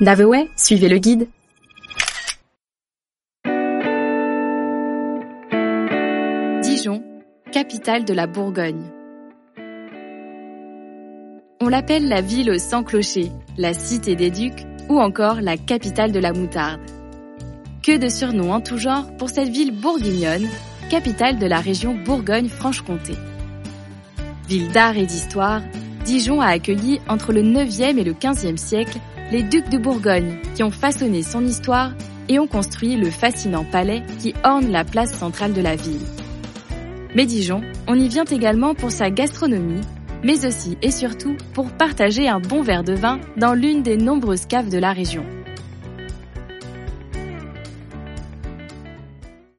Naveway, suivez le guide. Dijon, capitale de la Bourgogne. On l'appelle la ville aux 100 clochers, la cité des ducs ou encore la capitale de la moutarde. Que de surnoms en tout genre pour cette ville bourguignonne, capitale de la région Bourgogne-Franche-Comté. Ville d'art et d'histoire, Dijon a accueilli entre le 9e et le 15e siècle les ducs de Bourgogne qui ont façonné son histoire et ont construit le fascinant palais qui orne la place centrale de la ville. Mais Dijon, on y vient également pour sa gastronomie, mais aussi et surtout pour partager un bon verre de vin dans l'une des nombreuses caves de la région.